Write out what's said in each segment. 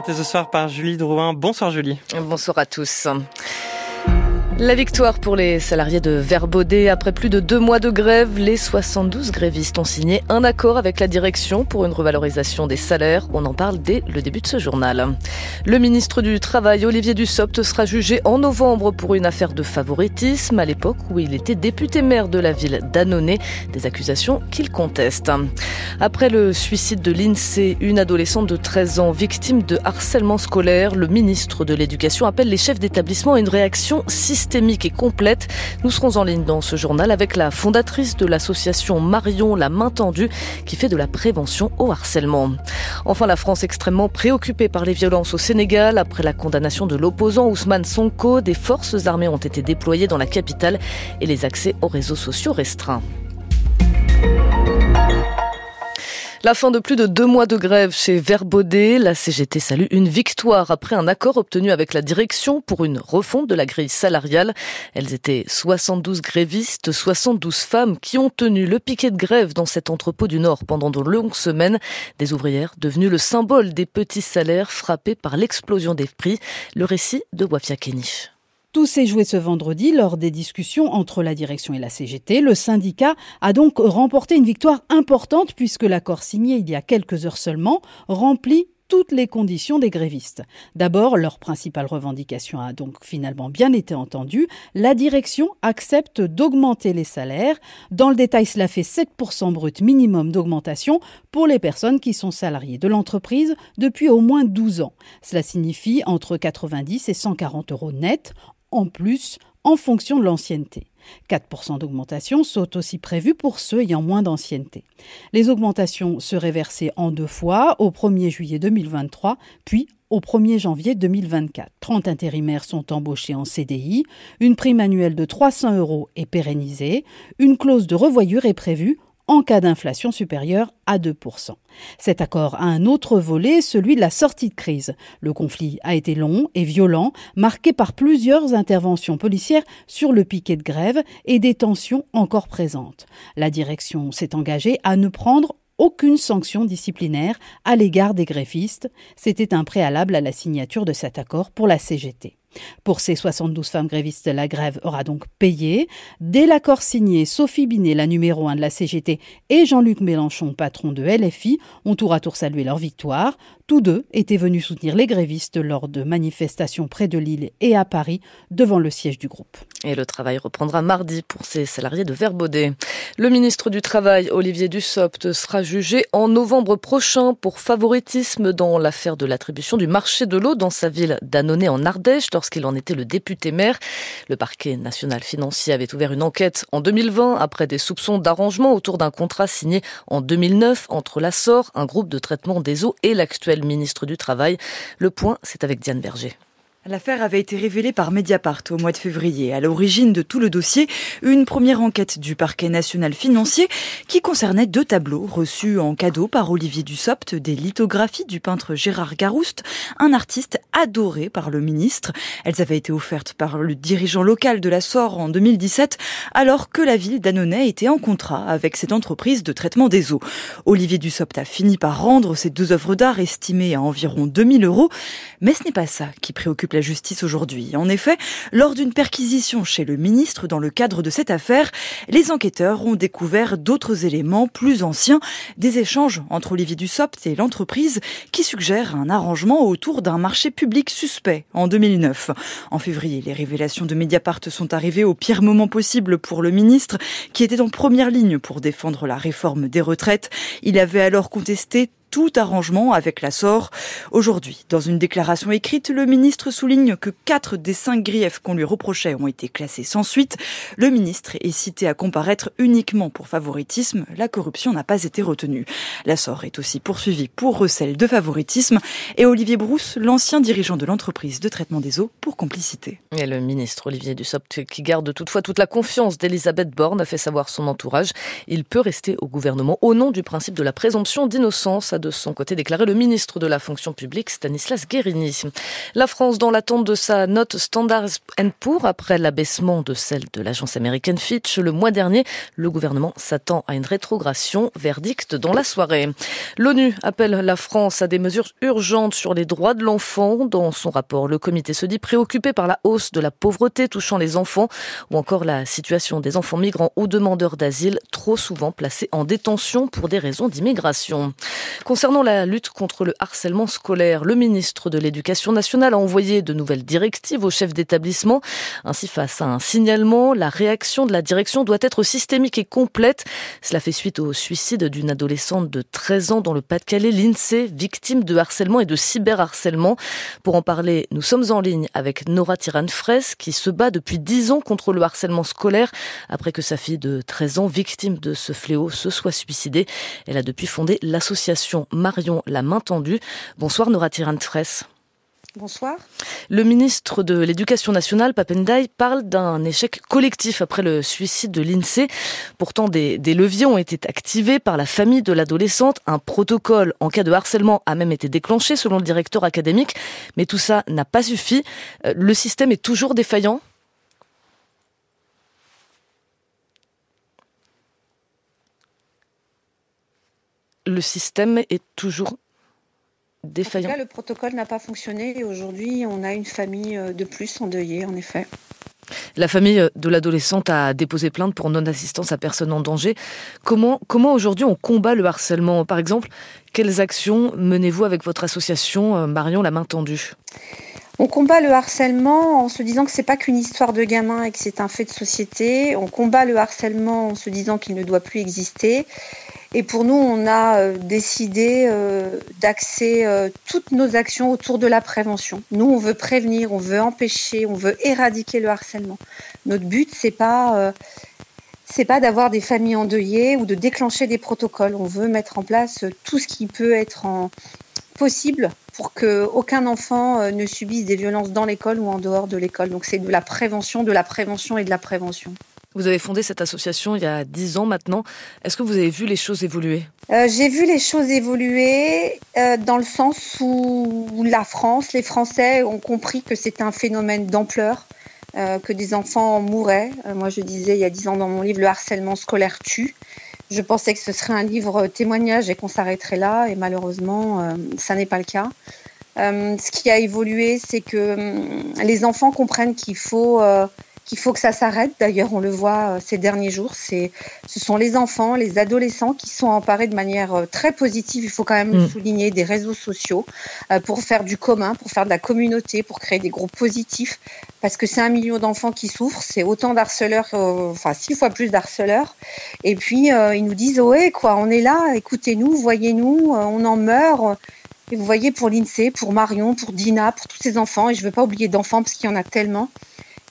présentée ce soir par Julie Drouin. Bonsoir Julie. Bonsoir à tous. La victoire pour les salariés de Verbaudet. Après plus de deux mois de grève, les 72 grévistes ont signé un accord avec la direction pour une revalorisation des salaires. On en parle dès le début de ce journal. Le ministre du Travail, Olivier Dussopt, sera jugé en novembre pour une affaire de favoritisme à l'époque où il était député maire de la ville d'Annonay. Des accusations qu'il conteste. Après le suicide de l'INSEE, une adolescente de 13 ans victime de harcèlement scolaire, le ministre de l'Éducation appelle les chefs d'établissement à une réaction systémique systémique et complète. Nous serons en ligne dans ce journal avec la fondatrice de l'association Marion La Main Tendue qui fait de la prévention au harcèlement. Enfin, la France extrêmement préoccupée par les violences au Sénégal. Après la condamnation de l'opposant Ousmane Sonko, des forces armées ont été déployées dans la capitale et les accès aux réseaux sociaux restreints. La fin de plus de deux mois de grève chez Verbaudet, la CGT salue une victoire après un accord obtenu avec la direction pour une refonte de la grille salariale. Elles étaient 72 grévistes, 72 femmes qui ont tenu le piquet de grève dans cet entrepôt du Nord pendant de longues semaines. Des ouvrières devenues le symbole des petits salaires frappés par l'explosion des prix. Le récit de Wafia Kenich. Tout s'est joué ce vendredi lors des discussions entre la direction et la CGT. Le syndicat a donc remporté une victoire importante puisque l'accord signé il y a quelques heures seulement remplit toutes les conditions des grévistes. D'abord, leur principale revendication a donc finalement bien été entendue. La direction accepte d'augmenter les salaires. Dans le détail, cela fait 7% brut minimum d'augmentation pour les personnes qui sont salariées de l'entreprise depuis au moins 12 ans. Cela signifie entre 90 et 140 euros net en plus en fonction de l'ancienneté. 4% d'augmentation sont aussi prévus pour ceux ayant moins d'ancienneté. Les augmentations seraient versées en deux fois, au 1er juillet 2023, puis au 1er janvier 2024. 30 intérimaires sont embauchés en CDI, une prime annuelle de 300 euros est pérennisée, une clause de revoyure est prévue en cas d'inflation supérieure à 2%. Cet accord a un autre volet, celui de la sortie de crise. Le conflit a été long et violent, marqué par plusieurs interventions policières sur le piquet de grève et des tensions encore présentes. La direction s'est engagée à ne prendre aucune sanction disciplinaire à l'égard des greffistes. C'était un préalable à la signature de cet accord pour la CGT. Pour ces 72 femmes grévistes, la grève aura donc payé. Dès l'accord signé, Sophie Binet, la numéro 1 de la CGT, et Jean-Luc Mélenchon, patron de LFI, ont tour à tour salué leur victoire. Tous deux étaient venus soutenir les grévistes lors de manifestations près de Lille et à Paris, devant le siège du groupe. Et le travail reprendra mardi pour ces salariés de Verbaudet. Le ministre du Travail, Olivier Dussopt, sera jugé en novembre prochain pour favoritisme dans l'affaire de l'attribution du marché de l'eau dans sa ville d'Annonay en Ardèche lorsqu'il en était le député maire. Le parquet national financier avait ouvert une enquête en 2020 après des soupçons d'arrangement autour d'un contrat signé en 2009 entre l'Assor, un groupe de traitement des eaux, et l'actuel ministre du Travail. Le point, c'est avec Diane Berger. L'affaire avait été révélée par Mediapart au mois de février. À l'origine de tout le dossier, une première enquête du parquet national financier qui concernait deux tableaux reçus en cadeau par Olivier Dussopt, des lithographies du peintre Gérard Garouste, un artiste adoré par le ministre. Elles avaient été offertes par le dirigeant local de la SOR en 2017, alors que la ville d'Annonay était en contrat avec cette entreprise de traitement des eaux. Olivier Dussopt a fini par rendre ces deux œuvres d'art estimées à environ 2000 euros, mais ce n'est pas ça qui préoccupe justice aujourd'hui. En effet, lors d'une perquisition chez le ministre dans le cadre de cette affaire, les enquêteurs ont découvert d'autres éléments plus anciens, des échanges entre Olivier Dussopt et l'entreprise qui suggèrent un arrangement autour d'un marché public suspect en 2009. En février, les révélations de Mediapart sont arrivées au pire moment possible pour le ministre qui était en première ligne pour défendre la réforme des retraites. Il avait alors contesté tout arrangement avec la SOR. Aujourd'hui, dans une déclaration écrite, le ministre souligne que quatre des cinq griefs qu'on lui reprochait ont été classés sans suite. Le ministre est cité à comparaître uniquement pour favoritisme. La corruption n'a pas été retenue. La SOR est aussi poursuivie pour recel de favoritisme et Olivier Brousse, l'ancien dirigeant de l'entreprise de traitement des eaux, pour complicité. Et le ministre Olivier Dussopt, qui garde toutefois toute la confiance d'Elisabeth Borne, a fait savoir son entourage. Il peut rester au gouvernement au nom du principe de la présomption d'innocence, de son côté déclaré le ministre de la fonction publique Stanislas Guérini. La France dans l'attente de sa note Standard Poor's après l'abaissement de celle de l'agence américaine Fitch le mois dernier. Le gouvernement s'attend à une rétrogradation, verdict dans la soirée. L'ONU appelle la France à des mesures urgentes sur les droits de l'enfant. Dans son rapport, le comité se dit préoccupé par la hausse de la pauvreté touchant les enfants ou encore la situation des enfants migrants ou demandeurs d'asile trop souvent placés en détention pour des raisons d'immigration. Concernant la lutte contre le harcèlement scolaire, le ministre de l'Éducation nationale a envoyé de nouvelles directives aux chefs d'établissement. Ainsi, face à un signalement, la réaction de la direction doit être systémique et complète. Cela fait suite au suicide d'une adolescente de 13 ans dans le Pas-de-Calais, l'INSEE, victime de harcèlement et de cyberharcèlement. Pour en parler, nous sommes en ligne avec Nora Tiran-Fraisse qui se bat depuis 10 ans contre le harcèlement scolaire après que sa fille de 13 ans, victime de ce fléau, se soit suicidée. Elle a depuis fondé l'association Marion la main tendue. Bonsoir Nora. Bonsoir. Le ministre de l'Éducation nationale, Papendai, parle d'un échec collectif après le suicide de l'INSEE. Pourtant, des, des, leviers ont été activés par la famille de l'adolescente. Un protocole en cas de harcèlement a même été déclenché selon le directeur académique. Mais tout ça n'a pas suffi. Euh, le système est toujours défaillant le système est toujours défaillant. En tout cas, le protocole n'a pas fonctionné et aujourd'hui, on a une famille euh, de plus endeuillée, en effet. La famille de l'adolescente a déposé plainte pour non-assistance à personne en danger. Comment, comment aujourd'hui on combat le harcèlement? Par exemple, quelles actions menez-vous avec votre association euh, Marion La Main Tendue? On combat le harcèlement en se disant que c'est pas qu'une histoire de gamin et que c'est un fait de société. On combat le harcèlement en se disant qu'il ne doit plus exister. Et pour nous, on a euh, décidé euh, d'axer euh, toutes nos actions autour de la prévention. Nous, on veut prévenir, on veut empêcher, on veut éradiquer le harcèlement. Notre but, c'est pas pas d'avoir des familles endeuillées ou de déclencher des protocoles. On veut mettre en place tout ce qui peut être possible pour qu'aucun enfant ne subisse des violences dans l'école ou en dehors de l'école. Donc c'est de la prévention, de la prévention et de la prévention. Vous avez fondé cette association il y a dix ans maintenant. Est-ce que vous avez vu les choses évoluer? Euh, J'ai vu les choses évoluer euh, dans le sens où la France, les Français ont compris que c'était un phénomène d'ampleur, euh, que des enfants mouraient. Moi, je disais il y a dix ans dans mon livre, le harcèlement scolaire tue. Je pensais que ce serait un livre témoignage et qu'on s'arrêterait là, et malheureusement, ça n'est pas le cas. Ce qui a évolué, c'est que hum, les enfants comprennent qu'il faut qu'il faut que ça s'arrête. D'ailleurs, on le voit euh, ces derniers jours. C'est, ce sont les enfants, les adolescents qui sont emparés de manière euh, très positive. Il faut quand même le mm. souligner des réseaux sociaux euh, pour faire du commun, pour faire de la communauté, pour créer des groupes positifs. Parce que c'est un million d'enfants qui souffrent, c'est autant d'harceleurs, enfin six fois plus d'harceleurs. Et puis ils nous disent ouais quoi, on est là, écoutez-nous, voyez-nous, on en meurt. Et vous voyez pour l'INSEE, pour Marion, pour Dina, pour tous ces enfants, et je ne veux pas oublier d'enfants parce qu'il y en a tellement,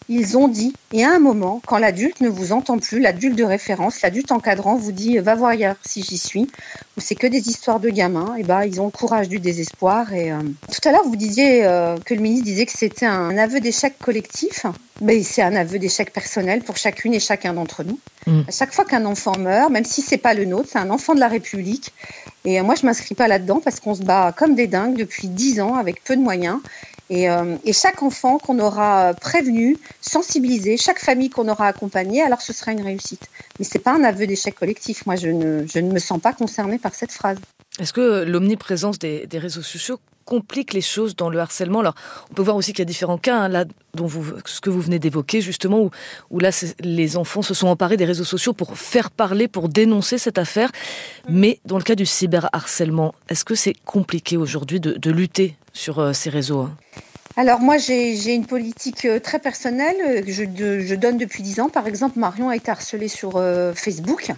ils ont dit, et à un moment, quand l'adulte ne vous entend plus, l'adulte de référence, l'adulte encadrant vous dit va voir ailleurs si j'y suis, ou c'est que des histoires de gamins, et ben ils ont le courage du désespoir. Et euh, tout à l'heure vous disiez euh, que le ministre disait que c'était un aveu d'échec collectif, mais c'est un aveu d'échec personnel pour chacune et chacun d'entre nous. Mm. À chaque fois qu'un enfant meurt, même si c'est pas le nôtre, c'est un enfant de la République. Et euh, moi je m'inscris pas là-dedans parce qu'on se bat comme des dingues depuis dix ans avec peu de moyens. Euh, et, chaque enfant qu'on aura prévenu, sensibilisé, chaque famille qu'on aura accompagnée, alors ce sera une réussite. Mais ce n'est pas un aveu d'échec collectif. Moi, je ne, je ne, me sens pas concernée par cette phrase. Est-ce que l'omniprésence des, des, réseaux sociaux complique les choses dans le harcèlement? Alors, on peut voir aussi qu'il y a différents cas, hein, là, dont vous, ce que vous venez d'évoquer, justement, où, où là, les enfants se sont emparés des réseaux sociaux pour faire parler, pour dénoncer cette affaire. Mais dans le cas du cyberharcèlement, est-ce que c'est compliqué aujourd'hui de, de lutter sur euh, ces réseaux hein alors moi j'ai une politique euh, très personnelle euh, que je, donne depuis dix ans. Par exemple, Marion a été harcelée sur Facebook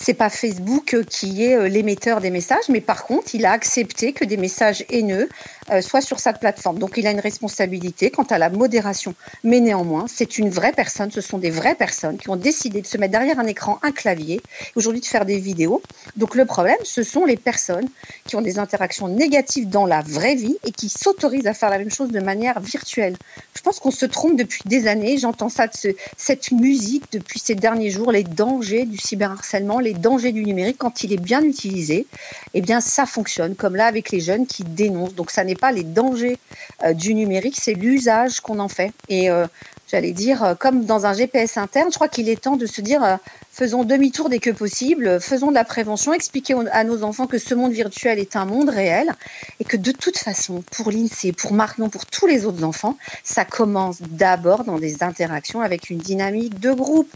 c'est pas Facebook qui est euh, l'émetteur des messages, mais par contre, il a accepté que des messages haineux euh, soient sur sa plateforme. Donc, il a une responsabilité quant à la modération. Mais néanmoins, c'est une vraie personne, ce sont des vraies personnes qui ont décidé de se mettre derrière un écran, un clavier, aujourd'hui de faire des vidéos. Donc, le problème, ce sont les personnes qui ont des interactions négatives dans la vraie vie et qui s'autorisent à faire la même chose de manière virtuelle. Je pense qu'on se trompe depuis des années. J'entends ça, cette musique depuis ces derniers jours, les dangers du cyberharcèlement, les dangers du numérique. Quand il est bien utilisé, eh bien, ça fonctionne. Comme là avec les jeunes qui dénoncent. Donc, ça n'est pas les dangers euh, du numérique, c'est l'usage qu'on en fait. Et euh, j'allais dire, euh, comme dans un GPS interne, je crois qu'il est temps de se dire, faisons demi-tour dès que possible, faisons de la prévention, expliquer à nos enfants que ce monde virtuel est un monde réel et que de toute façon, pour l'INSEE, pour Marc, non, pour tous les autres enfants, ça commence d'abord dans des interactions avec une dynamique de groupe.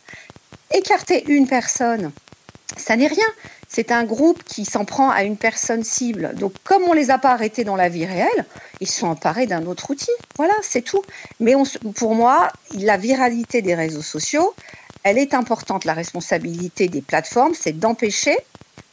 Écarter une personne, ça n'est rien. C'est un groupe qui s'en prend à une personne cible. Donc, comme on ne les a pas arrêtés dans la vie réelle, ils sont emparés d'un autre outil. Voilà, c'est tout. Mais pour moi, la viralité des réseaux sociaux, elle est importante. La responsabilité des plateformes, c'est d'empêcher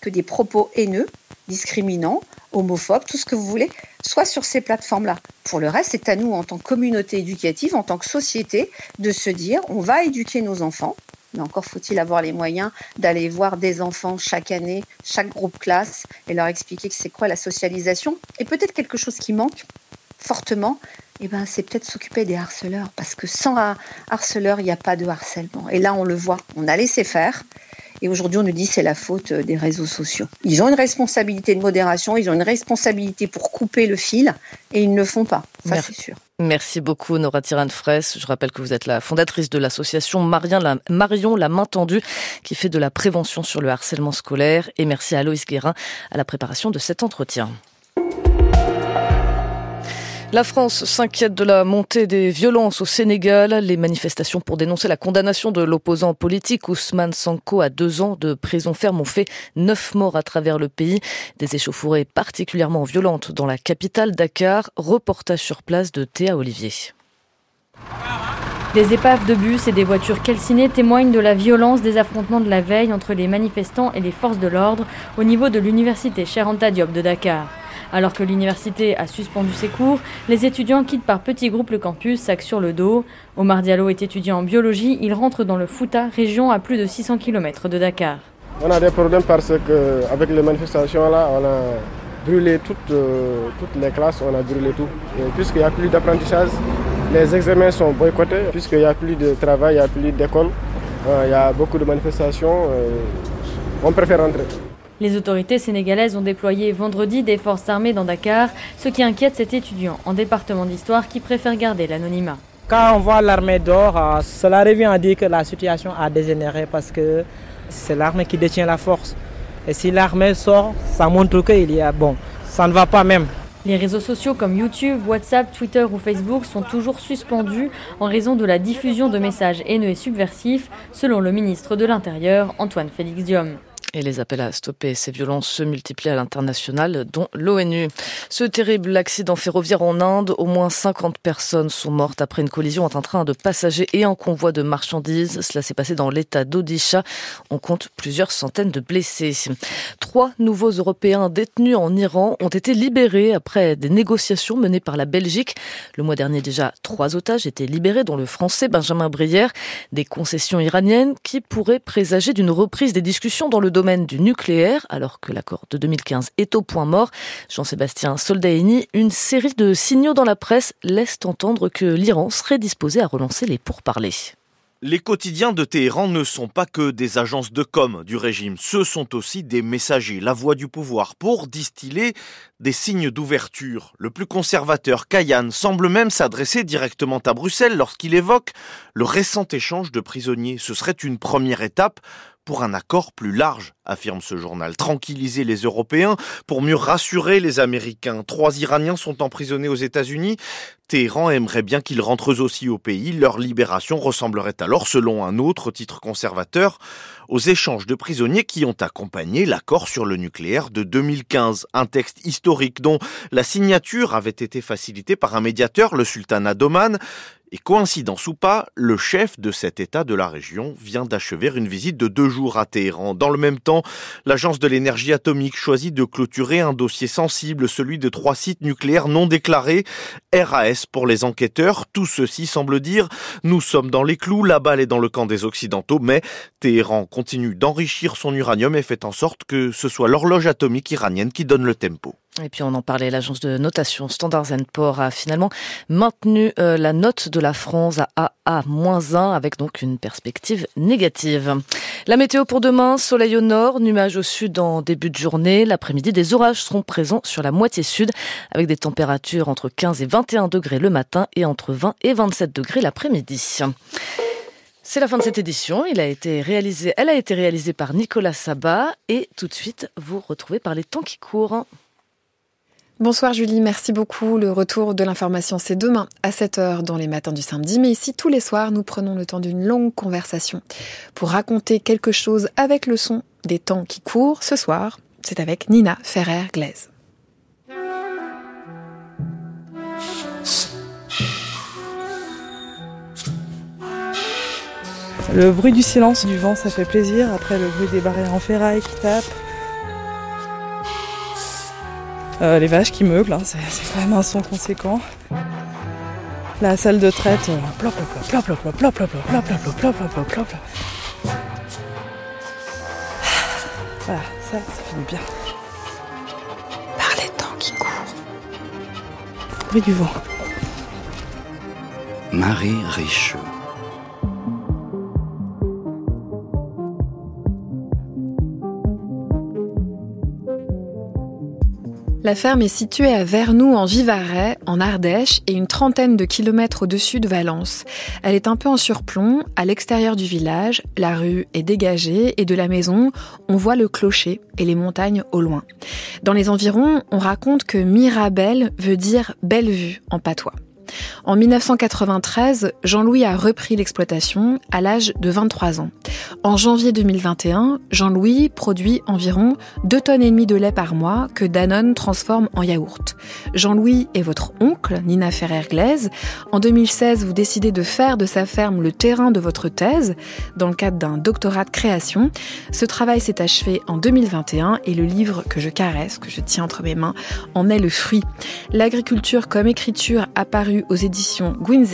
que des propos haineux, discriminants, homophobes, tout ce que vous voulez, soient sur ces plateformes-là. Pour le reste, c'est à nous, en tant que communauté éducative, en tant que société, de se dire, on va éduquer nos enfants, mais encore faut-il avoir les moyens d'aller voir des enfants chaque année, chaque groupe classe, et leur expliquer que c'est quoi la socialisation. Et peut-être quelque chose qui manque fortement, eh ben, c'est peut-être s'occuper des harceleurs, parce que sans harceleurs, il n'y a pas de harcèlement. Et là, on le voit, on a laissé faire. Et aujourd'hui, on nous dit c'est la faute des réseaux sociaux. Ils ont une responsabilité de modération, ils ont une responsabilité pour couper le fil, et ils ne le font pas. Ça, c'est sûr. Merci beaucoup Nora Tirane-Fraisse. Je rappelle que vous êtes la fondatrice de l'association Marion la Main Tendue qui fait de la prévention sur le harcèlement scolaire. Et merci à Loïs Guérin à la préparation de cet entretien. La France s'inquiète de la montée des violences au Sénégal. Les manifestations pour dénoncer la condamnation de l'opposant politique Ousmane Sanko à deux ans de prison ferme ont fait neuf morts à travers le pays. Des échauffourées particulièrement violentes dans la capitale Dakar. Reportage sur place de Théa Olivier. Des épaves de bus et des voitures calcinées témoignent de la violence des affrontements de la veille entre les manifestants et les forces de l'ordre au niveau de l'université Cheranta Diop de Dakar. Alors que l'université a suspendu ses cours, les étudiants quittent par petits groupes le campus, sac sur le dos. Omar Diallo est étudiant en biologie, il rentre dans le Fouta, région à plus de 600 km de Dakar. On a des problèmes parce qu'avec les manifestations là, on a brûlé toutes, euh, toutes les classes, on a brûlé tout. Puisqu'il n'y a plus d'apprentissage, les examens sont boycottés, puisqu'il n'y a plus de travail, il n'y a plus d'école, euh, il y a beaucoup de manifestations, euh, on préfère rentrer. Les autorités sénégalaises ont déployé vendredi des forces armées dans Dakar, ce qui inquiète cet étudiant en département d'histoire qui préfère garder l'anonymat. Quand on voit l'armée dehors, cela revient à dire que la situation a dégénéré parce que c'est l'armée qui détient la force. Et si l'armée sort, ça montre qu'il y a... Bon, ça ne va pas même. Les réseaux sociaux comme YouTube, WhatsApp, Twitter ou Facebook sont toujours suspendus en raison de la diffusion de messages haineux et subversifs, selon le ministre de l'Intérieur, Antoine Félix Diom. Et les appels à stopper ces violences se multiplient à l'international, dont l'ONU. Ce terrible accident ferroviaire en Inde, au moins 50 personnes sont mortes après une collision entre un train de passagers et un convoi de marchandises. Cela s'est passé dans l'état d'Odisha. On compte plusieurs centaines de blessés. Trois nouveaux Européens détenus en Iran ont été libérés après des négociations menées par la Belgique. Le mois dernier déjà, trois otages étaient libérés, dont le français Benjamin Brière. Des concessions iraniennes qui pourraient présager d'une reprise des discussions dans le domaine domaine du nucléaire, alors que l'accord de 2015 est au point mort. Jean-Sébastien Soldaini, une série de signaux dans la presse laissent entendre que l'Iran serait disposé à relancer les pourparlers. Les quotidiens de Téhéran ne sont pas que des agences de com du régime, ce sont aussi des messagers, la voix du pouvoir, pour distiller des signes d'ouverture. Le plus conservateur, Kayan, semble même s'adresser directement à Bruxelles lorsqu'il évoque le récent échange de prisonniers. Ce serait une première étape pour un accord plus large, affirme ce journal. Tranquilliser les Européens pour mieux rassurer les Américains. Trois Iraniens sont emprisonnés aux États-Unis. Téhéran aimerait bien qu'ils rentrent aussi au pays. Leur libération ressemblerait alors, selon un autre titre conservateur, aux échanges de prisonniers qui ont accompagné l'accord sur le nucléaire de 2015. Un texte historique dont la signature avait été facilitée par un médiateur, le sultanat d'Oman. Et coïncidence ou pas, le chef de cet État de la région vient d'achever une visite de deux jours à Téhéran. Dans le même temps, l'Agence de l'énergie atomique choisit de clôturer un dossier sensible, celui de trois sites nucléaires non déclarés, RAS pour les enquêteurs. Tout ceci semble dire, nous sommes dans les clous, la balle est dans le camp des Occidentaux, mais Téhéran continue d'enrichir son uranium et fait en sorte que ce soit l'horloge atomique iranienne qui donne le tempo. Et puis on en parlait, l'agence de notation Standard Poor's a finalement maintenu euh, la note de la France à AA-1 avec donc une perspective négative. La météo pour demain, soleil au nord, nuages au sud en début de journée. L'après-midi, des orages seront présents sur la moitié sud avec des températures entre 15 et 21 degrés le matin et entre 20 et 27 degrés l'après-midi. C'est la fin de cette édition. Elle a été réalisée par Nicolas Sabat et tout de suite, vous retrouvez par les temps qui courent. Bonsoir Julie, merci beaucoup. Le retour de l'information, c'est demain à 7h dans les matins du samedi. Mais ici, tous les soirs, nous prenons le temps d'une longue conversation pour raconter quelque chose avec le son des temps qui courent. Ce soir, c'est avec Nina Ferrer-Glaise. Le bruit du silence du vent, ça fait plaisir. Après, le bruit des barrières en ferraille qui tapent. Euh, les vaches qui meublent, c'est quand même un son conséquent. La salle de traite, plop plop plop plop plop plop plop plop plop plop plop plop plop plop Voilà, ça, ça fait du bien. Par les temps qui courent. Bruit du vent. Marie Richeux. La ferme est située à Vernoux en Vivarais, en Ardèche, et une trentaine de kilomètres au-dessus de Valence. Elle est un peu en surplomb, à l'extérieur du village, la rue est dégagée, et de la maison, on voit le clocher et les montagnes au loin. Dans les environs, on raconte que Mirabel veut dire belle vue en patois. En 1993, Jean-Louis a repris l'exploitation à l'âge de 23 ans. En janvier 2021, Jean-Louis produit environ 2 tonnes et demie de lait par mois que Danone transforme en yaourt. Jean-Louis est votre oncle, Nina Ferrer-Glaise. En 2016, vous décidez de faire de sa ferme le terrain de votre thèse dans le cadre d'un doctorat de création. Ce travail s'est achevé en 2021 et le livre que je caresse, que je tiens entre mes mains, en est le fruit. L'agriculture comme écriture apparue aux éditions Gwynze